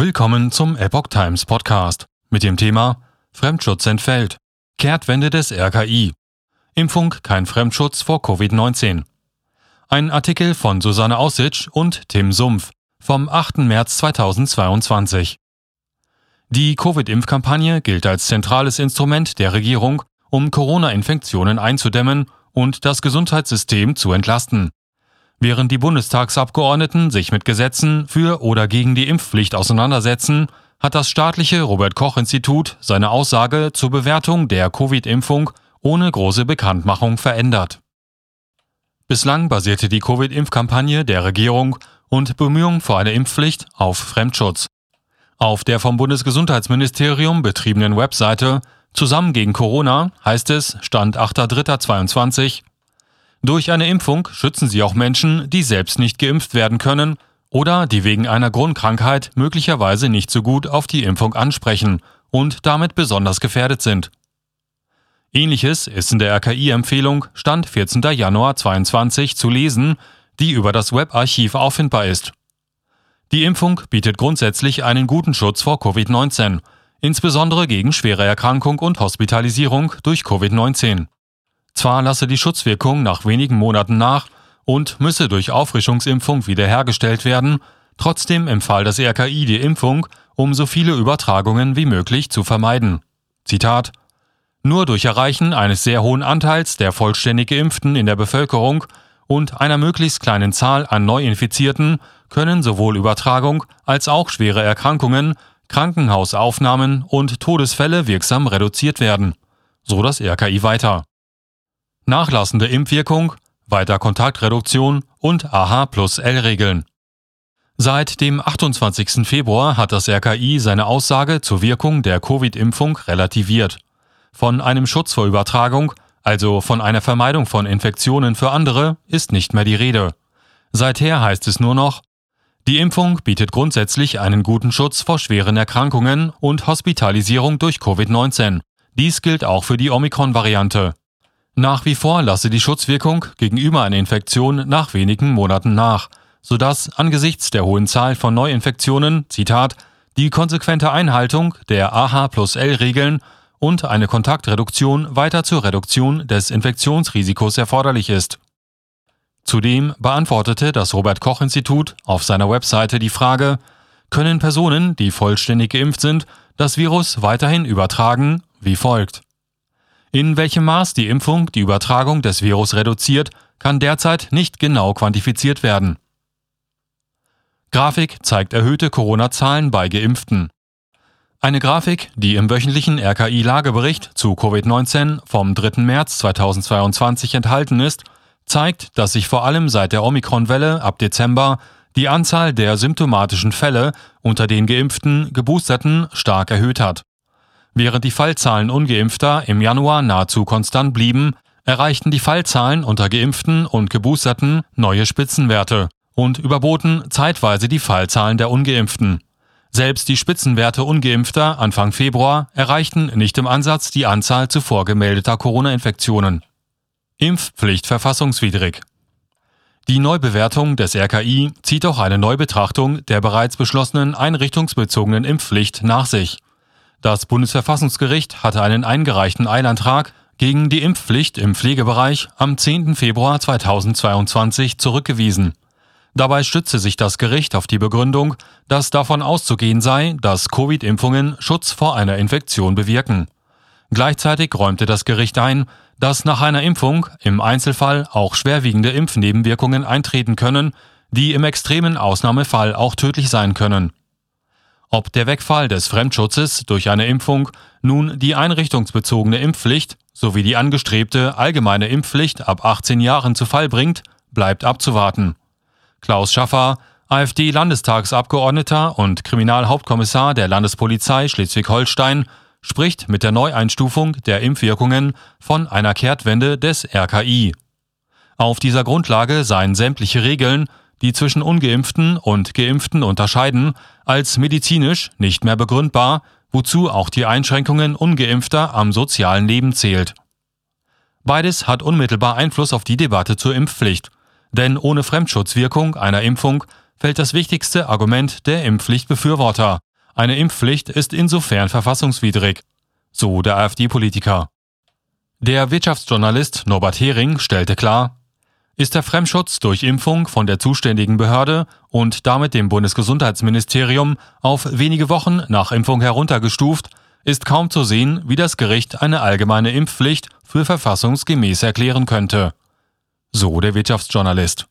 Willkommen zum Epoch Times Podcast mit dem Thema Fremdschutz entfällt. Kehrtwende des RKI. Impfung kein Fremdschutz vor Covid-19. Ein Artikel von Susanne Aussitsch und Tim Sumpf vom 8. März 2022. Die Covid-Impfkampagne gilt als zentrales Instrument der Regierung, um Corona-Infektionen einzudämmen und das Gesundheitssystem zu entlasten. Während die Bundestagsabgeordneten sich mit Gesetzen für oder gegen die Impfpflicht auseinandersetzen, hat das staatliche Robert Koch Institut seine Aussage zur Bewertung der Covid-Impfung ohne große Bekanntmachung verändert. Bislang basierte die Covid-Impfkampagne der Regierung und Bemühungen vor einer Impfpflicht auf Fremdschutz. Auf der vom Bundesgesundheitsministerium betriebenen Webseite Zusammen gegen Corona heißt es, Stand 8.3.22, durch eine Impfung schützen sie auch Menschen, die selbst nicht geimpft werden können oder die wegen einer Grundkrankheit möglicherweise nicht so gut auf die Impfung ansprechen und damit besonders gefährdet sind. Ähnliches ist in der RKI-Empfehlung Stand 14. Januar 2022 zu lesen, die über das Webarchiv auffindbar ist. Die Impfung bietet grundsätzlich einen guten Schutz vor Covid-19, insbesondere gegen schwere Erkrankung und Hospitalisierung durch Covid-19. Zwar lasse die Schutzwirkung nach wenigen Monaten nach und müsse durch Auffrischungsimpfung wiederhergestellt werden, trotzdem empfahl das RKI die Impfung, um so viele Übertragungen wie möglich zu vermeiden. Zitat Nur durch Erreichen eines sehr hohen Anteils der vollständig Geimpften in der Bevölkerung und einer möglichst kleinen Zahl an Neuinfizierten können sowohl Übertragung als auch schwere Erkrankungen, Krankenhausaufnahmen und Todesfälle wirksam reduziert werden. So das RKI weiter nachlassende Impfwirkung, weiter Kontaktreduktion und AH plus L-Regeln. Seit dem 28. Februar hat das RKI seine Aussage zur Wirkung der Covid-Impfung relativiert. Von einem Schutz vor Übertragung, also von einer Vermeidung von Infektionen für andere, ist nicht mehr die Rede. Seither heißt es nur noch, die Impfung bietet grundsätzlich einen guten Schutz vor schweren Erkrankungen und Hospitalisierung durch Covid-19. Dies gilt auch für die Omikron-Variante. Nach wie vor lasse die Schutzwirkung gegenüber einer Infektion nach wenigen Monaten nach, sodass angesichts der hohen Zahl von Neuinfektionen, Zitat, die konsequente Einhaltung der AH plus L-Regeln und eine Kontaktreduktion weiter zur Reduktion des Infektionsrisikos erforderlich ist. Zudem beantwortete das Robert Koch Institut auf seiner Webseite die Frage, können Personen, die vollständig geimpft sind, das Virus weiterhin übertragen, wie folgt. In welchem Maß die Impfung die Übertragung des Virus reduziert, kann derzeit nicht genau quantifiziert werden. Grafik zeigt erhöhte Corona-Zahlen bei Geimpften. Eine Grafik, die im wöchentlichen RKI-Lagebericht zu Covid-19 vom 3. März 2022 enthalten ist, zeigt, dass sich vor allem seit der Omikron-Welle ab Dezember die Anzahl der symptomatischen Fälle unter den geimpften Geboosterten stark erhöht hat. Während die Fallzahlen ungeimpfter im Januar nahezu konstant blieben, erreichten die Fallzahlen unter geimpften und geboosterten neue Spitzenwerte und überboten zeitweise die Fallzahlen der ungeimpften. Selbst die Spitzenwerte ungeimpfter Anfang Februar erreichten nicht im Ansatz die Anzahl zuvor gemeldeter Corona-Infektionen. Impfpflicht verfassungswidrig. Die Neubewertung des RKI zieht auch eine Neubetrachtung der bereits beschlossenen einrichtungsbezogenen Impfpflicht nach sich. Das Bundesverfassungsgericht hatte einen eingereichten Eilantrag gegen die Impfpflicht im Pflegebereich am 10. Februar 2022 zurückgewiesen. Dabei stütze sich das Gericht auf die Begründung, dass davon auszugehen sei, dass Covid-Impfungen Schutz vor einer Infektion bewirken. Gleichzeitig räumte das Gericht ein, dass nach einer Impfung im Einzelfall auch schwerwiegende Impfnebenwirkungen eintreten können, die im extremen Ausnahmefall auch tödlich sein können. Ob der Wegfall des Fremdschutzes durch eine Impfung nun die einrichtungsbezogene Impfpflicht sowie die angestrebte allgemeine Impfpflicht ab 18 Jahren zu Fall bringt, bleibt abzuwarten. Klaus Schaffer, AfD-Landestagsabgeordneter und Kriminalhauptkommissar der Landespolizei Schleswig-Holstein, spricht mit der Neueinstufung der Impfwirkungen von einer Kehrtwende des RKI. Auf dieser Grundlage seien sämtliche Regeln die zwischen ungeimpften und geimpften unterscheiden, als medizinisch nicht mehr begründbar, wozu auch die Einschränkungen ungeimpfter am sozialen Leben zählt. Beides hat unmittelbar Einfluss auf die Debatte zur Impfpflicht, denn ohne Fremdschutzwirkung einer Impfung fällt das wichtigste Argument der Impfpflichtbefürworter, Eine Impfpflicht ist insofern verfassungswidrig, so der AfD-Politiker. Der Wirtschaftsjournalist Norbert Hering stellte klar, ist der Fremdschutz durch Impfung von der zuständigen Behörde und damit dem Bundesgesundheitsministerium auf wenige Wochen nach Impfung heruntergestuft, ist kaum zu sehen, wie das Gericht eine allgemeine Impfpflicht für verfassungsgemäß erklären könnte. So der Wirtschaftsjournalist.